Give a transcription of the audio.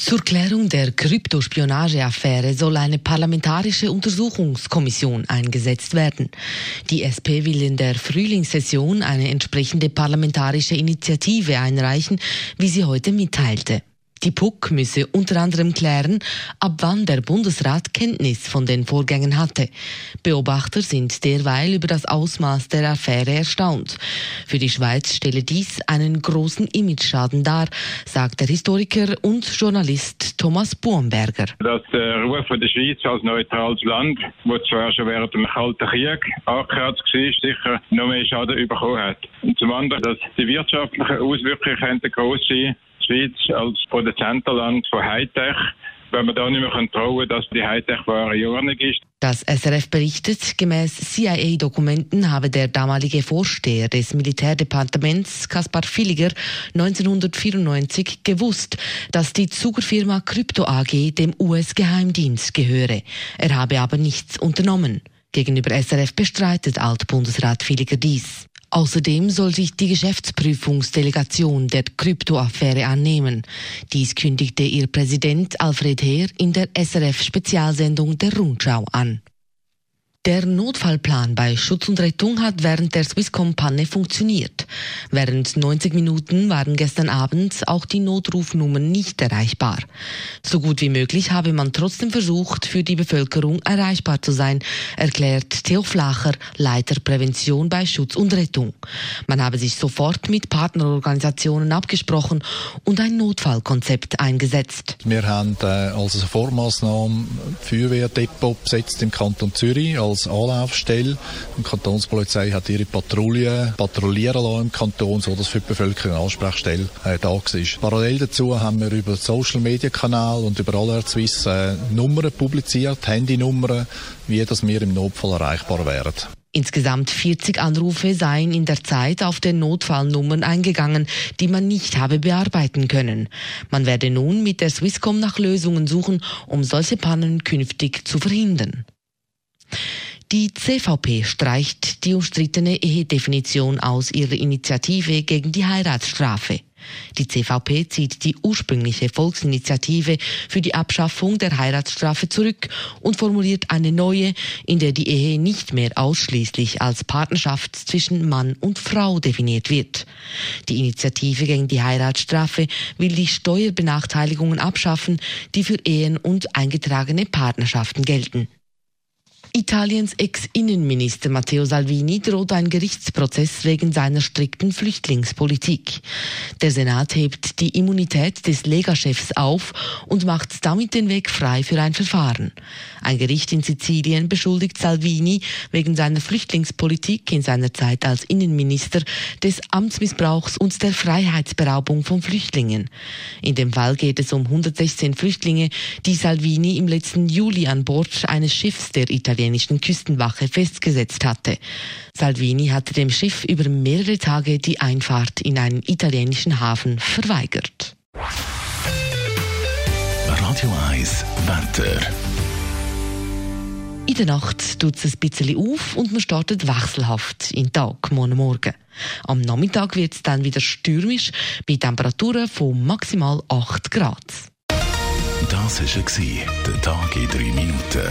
Zur Klärung der Kryptospionageaffäre soll eine parlamentarische Untersuchungskommission eingesetzt werden. Die SP will in der Frühlingssession eine entsprechende parlamentarische Initiative einreichen, wie sie heute mitteilte. Die PUC müsse unter anderem klären, ab wann der Bundesrat Kenntnis von den Vorgängen hatte. Beobachter sind derweil über das Ausmaß der Affäre erstaunt. Für die Schweiz stelle dies einen großen Imageschaden dar, sagt der Historiker und Journalist Thomas Buomberger. Dass der Ruf der Schweiz als neutrales Land, wo zwar schon während dem Kalten Krieg angekratzt war, sicher noch mehr Schaden bekommen hat. Und zum anderen, dass die wirtschaftlichen Auswirkungen groß sein Schweiz als Produzentenland von Hightech wenn man da nicht mehr trauen dass die Hightech-Ware in ist. Das SRF berichtet, gemäß CIA-Dokumenten habe der damalige Vorsteher des Militärdepartements, Kaspar Villiger, 1994 gewusst, dass die Zugerfirma Crypto AG dem US-Geheimdienst gehöre. Er habe aber nichts unternommen. Gegenüber SRF bestreitet Altbundesrat Villiger dies. Außerdem soll sich die Geschäftsprüfungsdelegation der Kryptoaffäre annehmen. Dies kündigte ihr Präsident Alfred Heer in der SRF-Spezialsendung der Rundschau an. Der Notfallplan bei Schutz und Rettung hat während der Swisscom-Panne funktioniert. Während 90 Minuten waren gestern Abend auch die Notrufnummern nicht erreichbar. So gut wie möglich habe man trotzdem versucht, für die Bevölkerung erreichbar zu sein, erklärt Theo Flacher, Leiter Prävention bei Schutz und Rettung. Man habe sich sofort mit Partnerorganisationen abgesprochen und ein Notfallkonzept eingesetzt. Wir haben äh, als Vormaßnahme Feuerwehrdepot besetzt im Kanton Zürich als Anlaufstelle. Die Kantonspolizei hat ihre Patrouille patrouillieren lassen im Kanton, so dass für die Bevölkerung eine Ansprechstelle äh, da war. Parallel dazu haben wir über Social Media Kanal und über Alert Swiss äh, Nummern publiziert, Handynummern, wie das wir im Notfall erreichbar wären. Insgesamt 40 Anrufe seien in der Zeit auf den Notfallnummern eingegangen, die man nicht habe bearbeiten können. Man werde nun mit der Swisscom nach Lösungen suchen, um solche Pannen künftig zu verhindern. Die CVP streicht die umstrittene Ehedefinition aus ihrer Initiative gegen die Heiratsstrafe. Die CVP zieht die ursprüngliche Volksinitiative für die Abschaffung der Heiratsstrafe zurück und formuliert eine neue, in der die Ehe nicht mehr ausschließlich als Partnerschaft zwischen Mann und Frau definiert wird. Die Initiative gegen die Heiratsstrafe will die Steuerbenachteiligungen abschaffen, die für Ehen und eingetragene Partnerschaften gelten. Italiens Ex-Innenminister Matteo Salvini droht ein Gerichtsprozess wegen seiner strikten Flüchtlingspolitik. Der Senat hebt die Immunität des Lega-Chefs auf und macht damit den Weg frei für ein Verfahren. Ein Gericht in Sizilien beschuldigt Salvini wegen seiner Flüchtlingspolitik in seiner Zeit als Innenminister des Amtsmissbrauchs und der Freiheitsberaubung von Flüchtlingen. In dem Fall geht es um 116 Flüchtlinge, die Salvini im letzten Juli an Bord eines Schiffs der italienischen italienischen Küstenwache festgesetzt hatte. Salvini hatte dem Schiff über mehrere Tage die Einfahrt in einen italienischen Hafen verweigert. Radio 1 Wetter. In der Nacht tut es ein bisschen auf und man startet wechselhaft in den Tag, morgen Morgen. Am Nachmittag wird es dann wieder stürmisch bei Temperaturen von maximal 8 Grad. Das war der Tag in 3 Minuten.